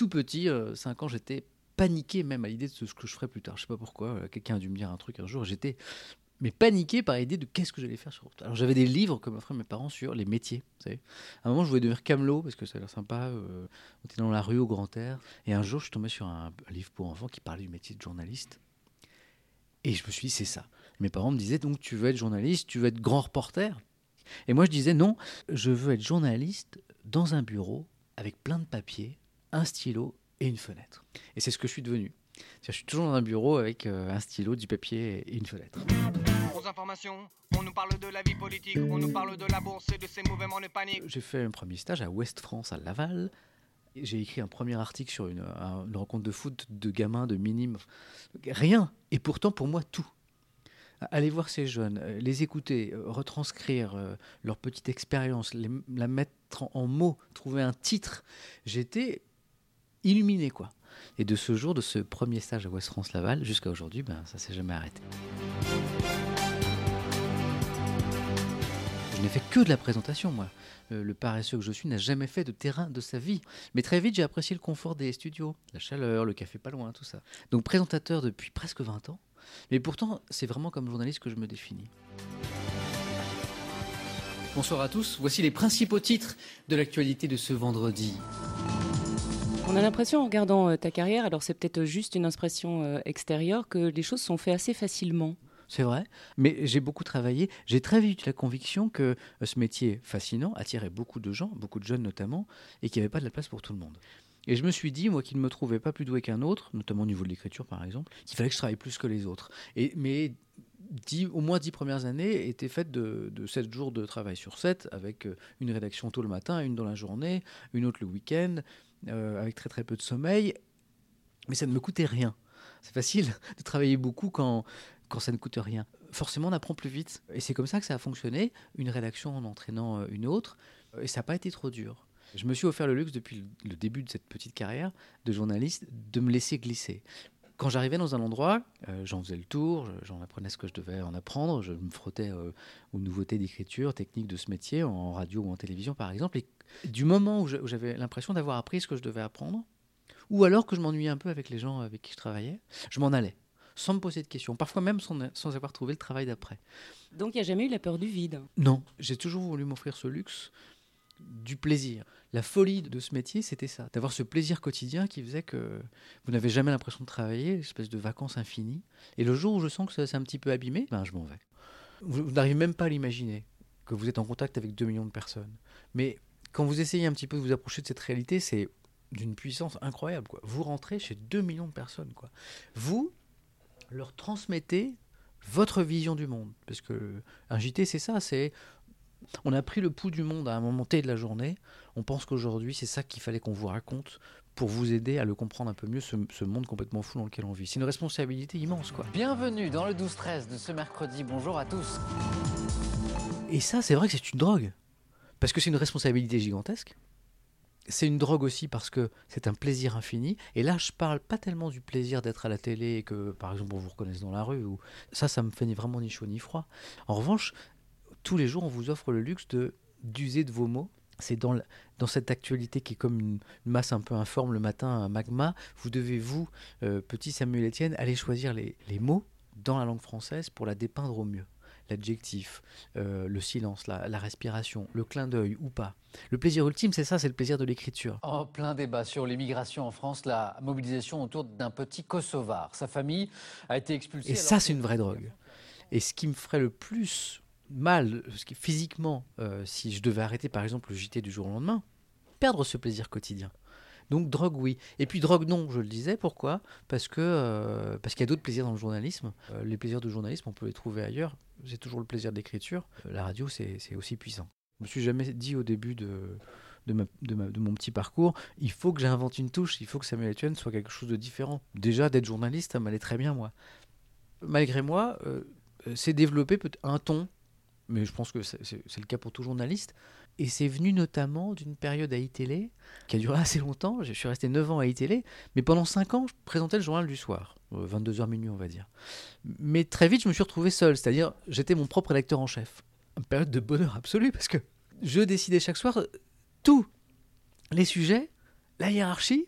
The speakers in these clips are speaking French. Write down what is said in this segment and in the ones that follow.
tout petit, 5 ans, j'étais paniqué même à l'idée de ce que je ferais plus tard. Je sais pas pourquoi. Quelqu'un a dû me dire un truc un jour. J'étais mais paniqué par l'idée de qu'est-ce que j'allais faire sur route. Alors j'avais des livres comme m'offraient mes parents sur les métiers. À un moment, je voulais devenir camelot parce que ça a l'air sympa. Euh, on était dans la rue au grand air. Et un jour, je tombé sur un, livre pour enfants qui parlait du métier de journaliste. Et je me suis dit, c'est ça. Mes parents me disaient, donc tu veux être journaliste, tu veux être grand reporter? Et moi, je disais, non, je veux être journaliste dans un bureau avec plein de papiers, un stylo et une fenêtre. Et c'est ce que je suis devenu. Je suis toujours dans un bureau avec euh, un stylo, du papier et une fenêtre. informations, on nous parle de la vie politique, on nous parle de la bourse et de ces mouvements de panique. J'ai fait un premier stage à Ouest France, à Laval. J'ai écrit un premier article sur une, rencontre de foot de gamins, de minimes. Rien. Et pourtant, pour moi, tout. Aller voir ces jeunes, euh, les écouter, euh, retranscrire leur petite expérience, la mettre en mots, trouver un titre. J'étais illuminé, quoi. Et de ce jour, de ce premier stage à West France Laval jusqu'à aujourd'hui, ben, ça s'est jamais arrêté. Je n'ai fait que de la présentation, moi. Euh, le paresseux que je suis n'a jamais fait de terrain de sa vie. Mais très vite, j'ai apprécié le confort des studios, la chaleur, le café pas loin, tout ça. Donc présentateur depuis presque 20 ans. Mais pourtant, c'est vraiment comme journaliste que je me définis. Bonsoir à tous, voici les principaux titres de l'actualité de ce vendredi. On a l'impression en regardant euh, ta carrière, alors c'est peut-être juste une impression euh, extérieure, que les choses sont faites assez facilement. C'est vrai, mais j'ai beaucoup travaillé. J'ai très vite la conviction que euh, ce métier fascinant attirait beaucoup de gens, beaucoup de jeunes notamment, et qu'il n'y avait pas de la place pour tout le monde. Et je me suis dit, moi qui ne me trouvais pas plus doué qu'un autre, notamment au niveau de l'écriture par exemple, qu'il fallait que je travaille plus que les autres. Et, mais au moins dix premières années étaient faites de, 7 jours de travail sur 7, avec une rédaction tôt le matin, une dans la journée, une autre le week-end, euh, avec très très peu de sommeil, mais ça ne me coûtait rien. C'est facile de travailler beaucoup quand, quand ça ne coûte rien. Forcément, on apprend plus vite. Et c'est comme ça que ça a fonctionné, une rédaction en entraînant euh, une autre, et ça n'a pas été trop dur. Je me suis offert le luxe depuis le début de cette petite carrière de journaliste de me laisser glisser quand j'arrivais dans un endroit, euh, j'en faisais le tour, j'en apprenais ce que je devais en apprendre, je me frottais aux nouveautés d'écriture, techniques de ce métier, en radio ou en télévision par exemple, et du moment où j'avais l'impression d'avoir appris ce que je devais apprendre, ou alors que je m'ennuyais un peu avec les gens avec qui je travaillais, je m'en allais, sans me poser de questions, parfois même sans, sans avoir trouvé le travail d'après. Donc il n'y a jamais eu la peur du vide? Non, j'ai toujours voulu m'offrir ce luxe du plaisir. La folie de ce métier, c'était ça, d'avoir ce plaisir quotidien qui faisait que vous n'avez jamais l'impression de travailler, une espèce de vacances infinies. Et le jour où je sens que ça s'est un petit peu abîmé, ben je m'en vais. vous n'arrivez même pas à l'imaginer, que vous êtes en contact avec 2 millions de personnes. Mais quand vous essayez un petit peu de vous approcher de cette réalité, c'est d'une puissance incroyable. Quoi. Vous rentrez chez 2 millions de personnes. Quoi. Vous leur transmettez votre vision du monde. Parce que un JT, c'est ça, c'est on a pris le pouls du monde à un moment T de la journée. On pense qu'aujourd'hui, c'est ça qu'il fallait qu'on vous raconte pour vous aider à le comprendre un peu mieux, ce, ce, monde complètement fou dans lequel on vit. C'est une responsabilité immense, quoi. Bienvenue dans le 12-13 de ce mercredi. Bonjour à tous. Et ça, c'est vrai que c'est une drogue. Parce que c'est une responsabilité gigantesque. C'est une drogue aussi parce que c'est un plaisir infini. Et là, je parle pas tellement du plaisir d'être à la télé et que, par exemple, on vous reconnaisse dans la rue. Ou... Ça, ça me fait ni vraiment ni chaud ni froid. En revanche, tous les jours, on vous offre le luxe de d'user de vos mots. C'est dans, dans cette actualité qui est comme une, masse un peu informe le matin, un magma. Vous devez, vous, euh, petit Samuel Etienne, aller choisir les, les mots dans la langue française pour la dépeindre au mieux l'adjectif, euh, le silence, la, respiration, le clin d'œil ou pas. Le plaisir ultime, c'est ça, c'est le plaisir de l'écriture. En plein débat sur l'immigration en France, la mobilisation autour d'un petit Kosovar. Sa famille a été expulsée. Et ça, c'est une vraie drogue. Et ce qui me ferait le plus mal, physiquement, euh, si je devais arrêter par exemple le JT du jour au lendemain, perdre ce plaisir quotidien. Donc drogue oui. Et puis drogue non, je le disais. Pourquoi? Parce que euh, parce qu'il y a d'autres plaisirs dans le journalisme. Euh, les plaisirs du journalisme, on peut les trouver ailleurs. C'est toujours le plaisir d'écriture. Euh, la radio, c'est aussi puissant. Je me suis jamais dit au début de de, mon petit parcours, il faut que j'invente une touche, il faut que Samuel Etienne soit quelque chose de différent. Déjà, d'être journaliste, ça m'allait très bien, moi. Malgré moi, c'est développé un ton, mais je pense que c'est le cas pour tout journaliste, et c'est venu notamment d'une période à iTélé qui a duré assez longtemps. Je suis resté 9 ans à iTélé, mais pendant 5 ans, je présentais le journal du soir, 22h euh, minuit, on va dire. Mais très vite, je me suis retrouvé seul, c'est-à-dire j'étais mon propre lecteur en chef. Une période de bonheur absolu parce que je décidais chaque soir tout les sujets, la hiérarchie,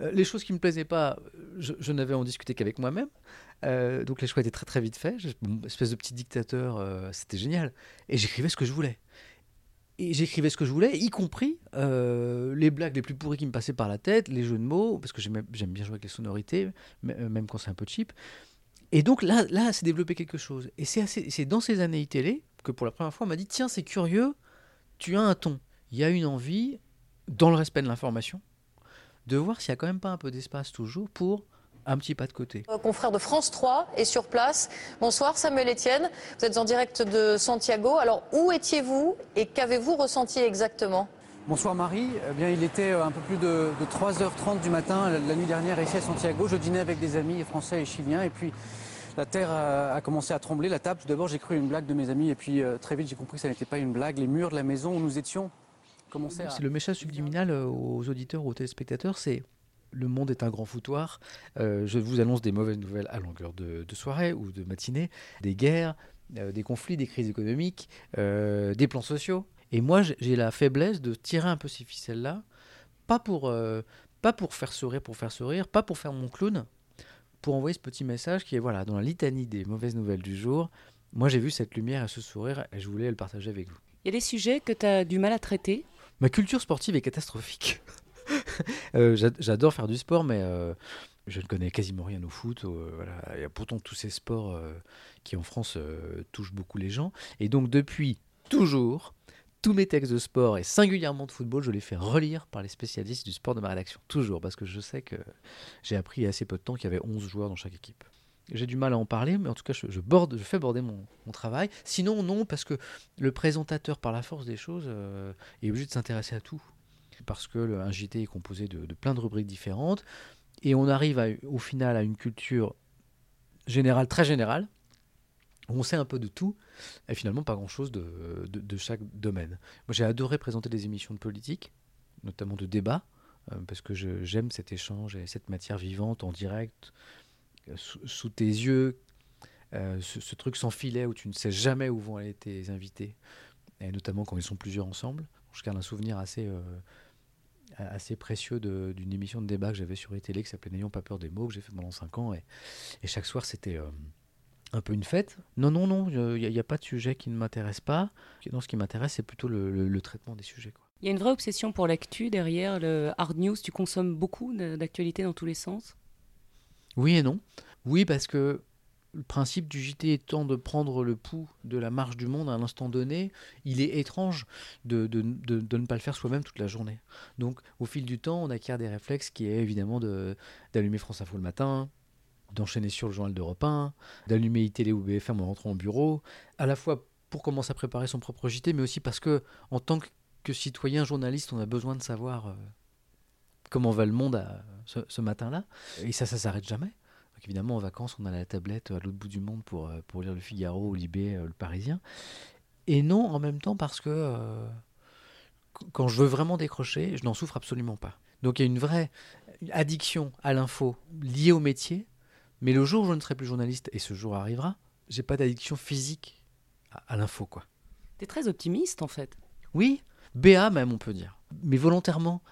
Euh, les choses qui me plaisaient pas, je n'avais en discuté qu'avec moi-même. Euh, donc les choix étaient très très vite faits. Une espèce de petit dictateur, euh, c'était génial. Et j'écrivais ce que je voulais. Et j'écrivais ce que je voulais, y compris euh, les blagues les plus pourries qui me passaient par la tête, les jeux de mots, parce que j'aime bien jouer avec les sonorités, même quand c'est un peu cheap. Et donc là, là, s'est développé quelque chose. Et c'est c'est dans ces années télé que pour la première fois, on m'a dit tiens, c'est curieux, tu as un ton. Il y a une envie, dans le respect de l'information, de voir s'il y a quand même pas un peu d'espace toujours pour un petit pas de côté. Euh, confrère de France 3 est sur place. Bonsoir Samuel Etienne, vous êtes en direct de Santiago. Alors où étiez-vous et qu'avez-vous ressenti exactement Bonsoir Marie. Eh bien, il était euh, un peu plus de, de 3h30 du matin la, la nuit dernière ici à Santiago. Je dînais avec des amis français et chiliens et puis la terre a, a commencé à trembler. La table, tout d'abord, j'ai cru une blague de mes amis et puis euh, très vite j'ai compris que ça n'était pas une blague. Les murs de la maison où nous étions commençaient à... C'est le message subliminal aux auditeurs, aux téléspectateurs, c'est le monde est un grand foutoir. Euh, je vous annonce des mauvaises nouvelles à longueur de, de soirée ou de matinée, des guerres, euh, des conflits, des crises économiques, euh, des plans sociaux. Et moi, j'ai- la faiblesse de tirer un peu ces ficelles-là, pas pour pas pour faire sourire, pour faire sourire, pas pour faire mon clown, pour envoyer ce petit message qui est voilà dans la litanie des mauvaises nouvelles du jour. Moi, j'ai vu cette lumière et ce sourire et je voulais le partager avec vous. Il y a des sujets que tu as du mal à traiter? Ma culture sportive est catastrophique. Euh, j'a- J'adore faire du sport, mais euh, je ne connais quasiment rien au foot. Il y a pourtant tous ces sports euh, qui en France touchent beaucoup les gens. Et donc depuis toujours, tous mes textes de sport et singulièrement de football, je les fais relire par les spécialistes du sport de ma rédaction. Toujours, parce que je sais que j'ai appris il y a assez peu de temps qu'il y avait 11 joueurs dans chaque équipe. J'ai du mal à en parler, mais en tout cas, je, fais border mon, travail. Sinon, non, parce que le présentateur, par la force des choses, est obligé de s'intéresser à tout. Parce que JT est composé de, plein de rubriques différentes. Et on arrive au final à une culture générale, très générale, où on sait un peu de tout, et finalement pas grand-chose de, de- chaque domaine. Moi, j'ai adoré présenter des émissions de politique, notamment de débat, euh, parce que j'aime cet échange et cette matière vivante en direct, euh, sous, tes yeux, euh, ce, truc sans filet où tu ne sais jamais où vont aller tes invités, et notamment quand ils sont plusieurs ensemble. Je garde un souvenir assez, assez précieux d'une émission de débat que j'avais sur les télé qui s'appelait N'ayons pas peur des mots, que j'ai fait pendant 5 ans, et, et chaque soir c'était euh, un peu une fête. Non, non, non, il n'y a, pas de sujet qui ne m'intéresse pas. Non, ce qui m'intéresse, c'est plutôt le, le- le traitement des sujets. Quoi. Il y a une vraie obsession pour l'actu derrière le hard news. Tu consommes beaucoup d'actualités dans tous les sens? Oui et non. Oui, parce que le principe du JT étant de prendre le pouls de la marche du monde à un instant donné, il est étrange de, de- de- ne pas le faire soi-même toute la journée. Donc, au fil du temps, on acquiert des réflexes qui est évidemment de- d'allumer France Info le matin, d'enchaîner sur le journal d'Europe 1, d'allumer iTélé ou BFM en rentrant au bureau, à la fois pour commencer à préparer son propre JT, mais aussi parce que, en tant que, citoyen journaliste, on a besoin de savoir euh, comment va le monde ce, ce matin-là. Et ça, ça s'arrête jamais. Donc évidemment, en vacances, on a la tablette à l'autre bout du monde pour, euh, pour lire le Figaro, ou Libé, euh, le Parisien. Et non, en même temps, parce que euh, qu- quand je veux vraiment décrocher, je n'en souffre absolument pas. Donc il y a une vraie addiction à l'info liée au métier, mais le jour où je ne serai plus journaliste, et ce jour arrivera, j'ai pas d'addiction physique à, à l'info, quoi. Tu es très optimiste en fait. Oui, BA même, on peut dire. Mais volontairement,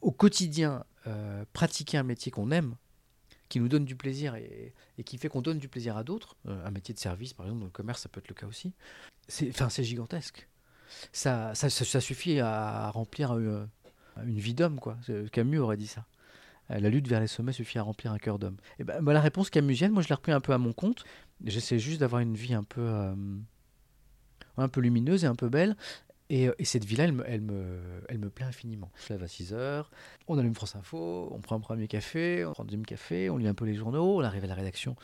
au quotidien, euh, pratiquer un métier qu'on aime, qui nous donne du plaisir et, qui fait qu'on donne du plaisir à d'autres, euh, un métier de service par exemple, dans le commerce, ça peut être le cas aussi, c'est c'est gigantesque. Ça, ça, suffit à remplir euh, une vie d'homme, quoi. Camus aurait dit ça. Euh, La lutte vers les sommets suffit à remplir un cœur d'homme. Et ben, bah, la réponse camusienne, moi je l'ai repris un peu à mon compte. J'essaie juste d'avoir une vie un peu, un peu lumineuse et un peu belle. Et, euh, et cette vie-là, elle me plaît infiniment. Je lève à 6 heures, on allume France Info, on prend un premier café, on prend un deuxième café, on lit un peu les journaux, on arrive à la rédaction,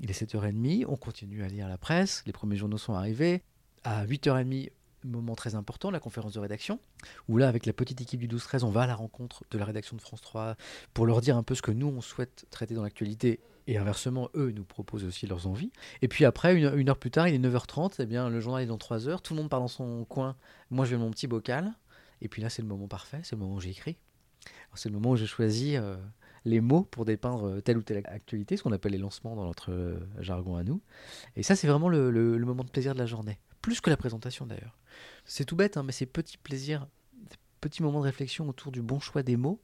il est 7h30, on continue à lire la presse, les premiers journaux sont arrivés. À 8h30, moment très important, la conférence de rédaction, où là, avec la petite équipe du 12-13, on va à la rencontre de la rédaction de France 3 pour leur dire un peu ce que nous, on souhaite traiter dans l'actualité. Et inversement, eux nous proposent aussi leurs envies. Et puis après, une, heure plus tard, il est 9h30, eh bien, le journal est dans 3 heures, tout le monde part dans son coin, moi je vais mon petit bocal, et puis là, c'est le moment parfait, c'est le moment où. Alors, C'est le moment où j'ai choisi euh, les mots pour dépeindre telle ou telle actualité, ce qu'on appelle les lancements dans notre euh, jargon à nous. Et ça, c'est vraiment le moment de plaisir de la journée. Plus que la présentation d'ailleurs. C'est tout bête, hein, mais ces petits plaisirs, ces petits moments de réflexion autour du bon choix des mots,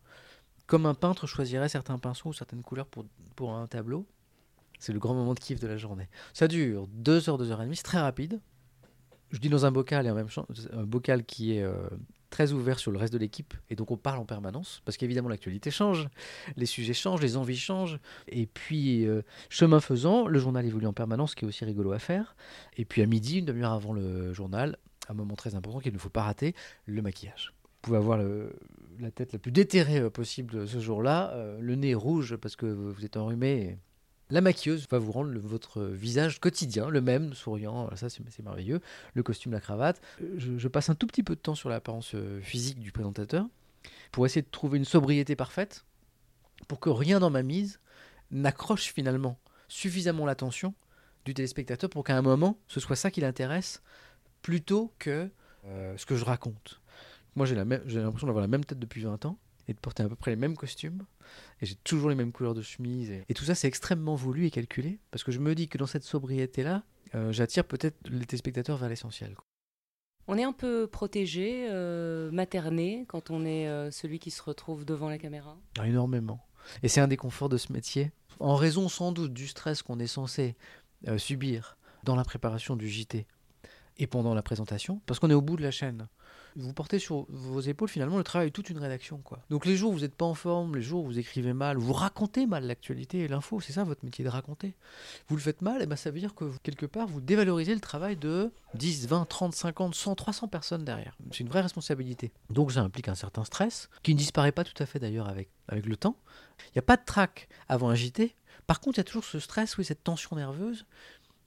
Comme un peintre choisirait certains pinceaux ou certaines couleurs pour, un tableau. C'est le grand moment de kiff de la journée. Ça dure 2 heures, 2 heures et demie, c'est très rapide. Je dis dans un bocal et en même temps, un bocal qui est euh, très ouvert sur le reste de l'équipe et donc on parle en permanence parce qu'évidemment l'actualité change, les sujets changent, les envies changent et puis euh, chemin faisant, le journal évolue en permanence, ce qui est aussi rigolo à faire. Et puis à midi, une demi-heure avant le journal, un moment très important qu'il ne faut pas rater, le maquillage. Vous pouvez avoir la tête la plus déterrée euh, possible ce jour-là, euh, le nez rouge parce que vous êtes enrhumé. La maquilleuse va vous rendre votre visage quotidien, le même, souriant, ça c'est merveilleux, le costume, la cravate. Je, passe un tout petit peu de temps sur l'apparence euh, physique du présentateur pour essayer de trouver une sobriété parfaite, pour que rien dans ma mise n'accroche finalement suffisamment l'attention du téléspectateur pour qu'à un moment, ce soit ça qui l'intéresse plutôt que euh, ce que je raconte. Moi, j'ai l'impression d'avoir la même tête depuis 20 ans et de porter à peu près les mêmes costumes. Et j'ai toujours les mêmes couleurs de chemise. Et, et tout ça, c'est extrêmement voulu et calculé. Parce que je me dis que dans cette sobriété-là, euh, j'attire peut-être les téléspectateurs vers l'essentiel. On est un peu protégé, euh, materné, quand on est euh, celui qui se retrouve devant la caméra. Ah, Énormément. Et c'est un des conforts de ce métier. En raison sans doute du stress qu'on est censé subir dans la préparation du JT et pendant la présentation, parce qu'on est au bout de la chaîne. Vous portez sur vos épaules finalement le travail de toute une rédaction. Quoi. Donc les jours où vous n'êtes pas en forme, les jours où vous écrivez mal, vous racontez mal l'actualité et l'info, c'est ça votre métier de raconter. Vous le faites mal, et ben ça veut dire que quelque part vous dévalorisez le travail de 10, 20, 30, 50, 100, 300 personnes derrière. C'est une vraie responsabilité. Donc ça implique un certain stress, qui ne disparaît pas tout à fait d'ailleurs avec, avec le temps. Il n'y a pas de trac avant un JT. Par contre, il y a toujours ce stress, oui, cette tension nerveuse,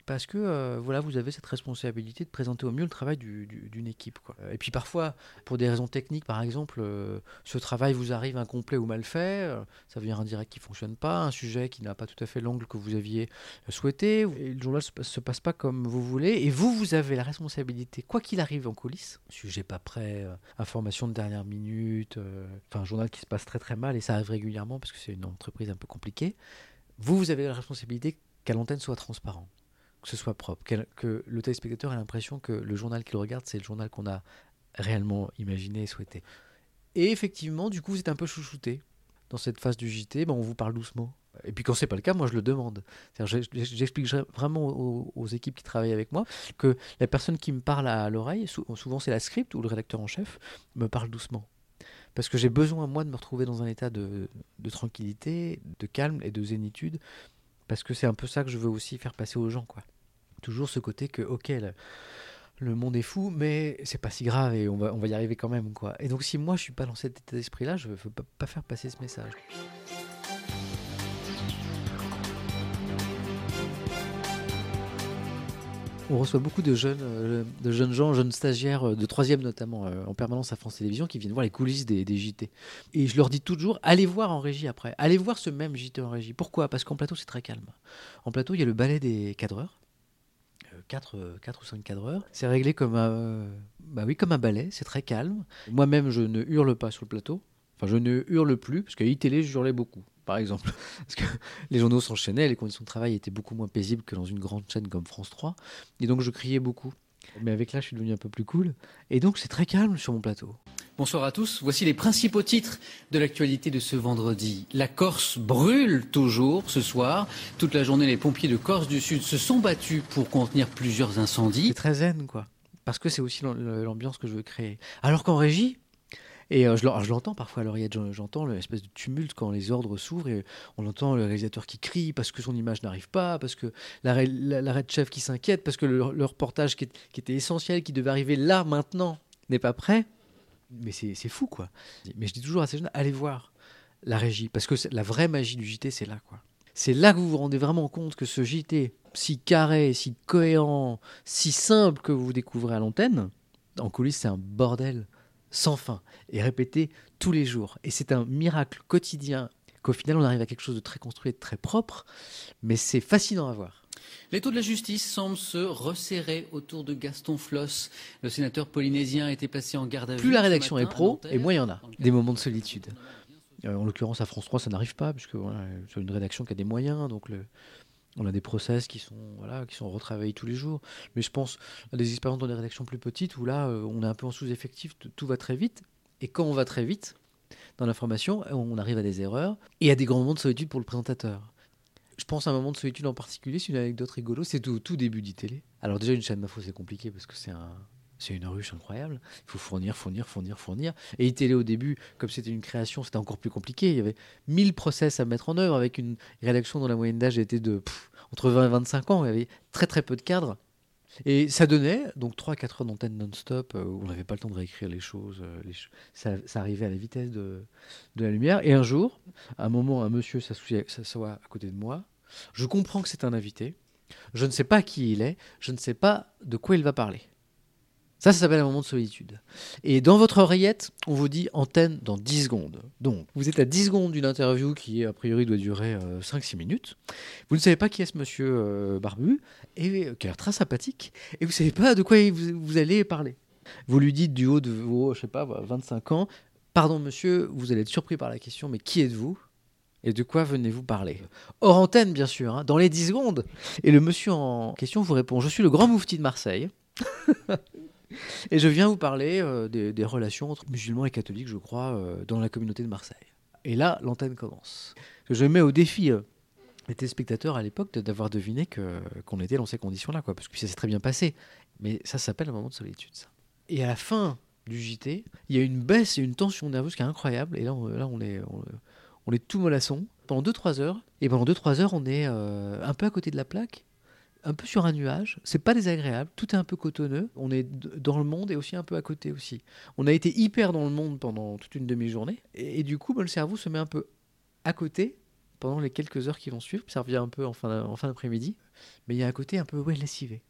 parce que euh, voilà, vous avez cette responsabilité de présenter au mieux le travail du- du- d'une équipe. Et puis parfois, pour des raisons techniques, par exemple, euh, ce travail vous arrive incomplet ou mal fait, euh, ça veut dire un direct qui fonctionne pas, un sujet qui n'a pas tout à fait l'angle que vous aviez souhaité, le journal se passe, se passe pas comme vous voulez, et vous, vous avez la responsabilité, quoi qu'il arrive en coulisses, sujet pas prêt, information de dernière minute, enfin un journal qui se passe très très mal, et ça arrive régulièrement parce que c'est une entreprise un peu compliquée, vous, vous avez la responsabilité qu'à l'antenne soit transparent, que ce soit propre, que le téléspectateur ait l'impression que le journal qu'il regarde, c'est le journal qu'on a réellement imaginé et souhaité. Et effectivement, du coup, vous êtes un peu chouchouté. Dans cette phase du JT, ben, on vous parle doucement. Et puis quand c'est pas le cas, moi je le demande. J'explique vraiment aux, équipes qui travaillent avec moi que la personne qui me parle à l'oreille, sou- souvent c'est la script ou le rédacteur en chef, me parle doucement. Parce que j'ai besoin, moi, de me retrouver dans un état de, de tranquillité, de calme et de zénitude. Parce que c'est un peu ça que je veux aussi faire passer aux gens. quoi. Toujours ce côté que, ok, le, monde est fou, mais c'est pas si grave et on va, on va y arriver quand même. quoi. Et donc, si moi je suis pas dans cet état d'esprit-là, je ne veux pas, pas faire passer ce message. On reçoit beaucoup de jeunes, euh, de jeunes gens, jeunes stagiaires, euh, de troisième notamment, euh, en permanence à France Télévisions, qui viennent voir les coulisses des, des JT. Et je leur dis toujours, allez voir en régie après. Allez voir ce même JT en régie. Pourquoi? Parce qu'en plateau, c'est très calme. En plateau, il y a le ballet des cadreurs. 4, ou 5 cadreurs. C'est réglé comme un, euh, bah oui, comme un ballet, c'est très calme. Moi-même, je ne hurle pas sur le plateau. Enfin, je ne hurle plus, parce qu'à ITélé, je hurlais beaucoup, par exemple. Parce que les journaux s'enchaînaient, les conditions de travail étaient beaucoup moins paisibles que dans une grande chaîne comme France 3. Et donc, je criais beaucoup. Mais avec là, je suis devenu un peu plus cool. Et donc, c'est très calme sur mon plateau. Bonsoir à tous. Voici les principaux titres de l'actualité de ce vendredi. La Corse brûle toujours ce soir. Toute la journée, les pompiers de Corse du Sud se sont battus pour contenir plusieurs incendies. C'est très zen, quoi. Parce que c'est aussi l'am- l'ambiance que je veux créer. Alors qu'en régie, et euh, je l'en- je l'entends parfois à l'oreillette, j'en- j'entends l'espèce de tumulte quand les ordres s'ouvrent et on entend le réalisateur qui crie parce que son image n'arrive pas, parce que la, ré- la, la red chef qui s'inquiète, parce que le, reportage qui, qui était essentiel, qui devait arriver là, maintenant, n'est pas prêt. Mais c'est fou, quoi. Mais je dis toujours à ces jeunes, allez voir la régie, parce que la vraie magie du JT, c'est là, quoi. C'est là que vous vous rendez vraiment compte que ce JT, si carré, si cohérent, si simple que vous découvrez à l'antenne, en coulisses, c'est un bordel sans fin et répété tous les jours. Et c'est un miracle quotidien qu'au final, on arrive à quelque chose de très construit et de très propre, mais c'est fascinant à voir. Les taux de la justice semblent se resserrer autour de Gaston Floss. Le sénateur polynésien a été placé en garde à vue. Plus la rédaction est matin pro, et moins il y en a. Des moments de solitude. Euh, en l'occurrence, à France 3, ça n'arrive pas, puisque voilà, c'est une rédaction qui a des moyens, donc le- on a des process qui sont, voilà, qui sont retravaillés tous les jours. Mais je pense à des expériences dans des rédactions plus petites, où là, euh, on est un peu en sous-effectif, tout va très vite. Et quand on va très vite, dans l'information, on arrive à des erreurs et à des grands moments de solitude pour le présentateur. Je pense à un moment de solitude en particulier, c'est une anecdote rigolo, c'est au tout début d'ITélé. Alors déjà, une chaîne d'info, c'est compliqué parce que c'est un, c'est une ruche incroyable. Il faut fournir, fournir, fournir, fournir. Et iTélé, au début, comme c'était une création, c'était encore plus compliqué. Il y avait 1000 process à mettre en œuvre avec une rédaction dont la moyenne d'âge était de entre 20 et 25 ans. Il y avait très très peu de cadres. Et ça donnait donc 3-4 heures d'antenne non-stop euh, on n'avait pas le temps de réécrire les choses. euh, ça, arrivait à la vitesse de, de la lumière. Et un jour, à un moment, un monsieur s'assoit à côté de moi. Je comprends que c'est un invité. Je ne sais pas qui il est. Je ne sais pas de quoi il va parler. Ça, ça s'appelle un moment de solitude. Et dans votre oreillette, on vous dit antenne dans 10 secondes. Donc, vous êtes à 10 secondes d'une interview qui, a priori, doit durer euh, 5-6 minutes. Vous ne savez pas qui est ce monsieur euh, barbu, et, euh, qui a l'air très sympathique, et vous ne savez pas de quoi vous, allez parler. Vous lui dites du haut de vos, je sais pas, 25 ans, pardon monsieur, vous allez être surpris par la question, mais qui êtes-vous et de quoi venez-vous parler? Hors antenne, bien sûr, hein, dans les 10 secondes. Et le monsieur en question vous répond Je suis le grand moufti de Marseille. et je viens vous parler euh, des, relations entre musulmans et catholiques, je crois, euh, dans la communauté de Marseille. Et là, l'antenne commence. Je mets au défi euh, les téléspectateurs à l'époque d'avoir deviné qu'on était dans ces conditions-là, quoi, parce que ça s'est très bien passé. Mais ça s'appelle un moment de solitude, ça. Et à la fin du JT, il y a une baisse et une tension nerveuse qui est incroyable. Et là, on, là, on est, on, est tout mollasson pendant 2-3 heures. Et pendant 2-3 heures, on est un peu à côté de la plaque, un peu sur un nuage. C'est pas désagréable. Tout est un peu cotonneux. On est dans le monde et aussi un peu à côté aussi. On a été hyper dans le monde pendant toute une demi-journée. Et, du coup, ben, le cerveau se met un peu à côté pendant les quelques heures qui vont suivre. Ça revient un peu en fin, en fin d'après-midi. Mais il y a un côté un peu ouais, lessivé.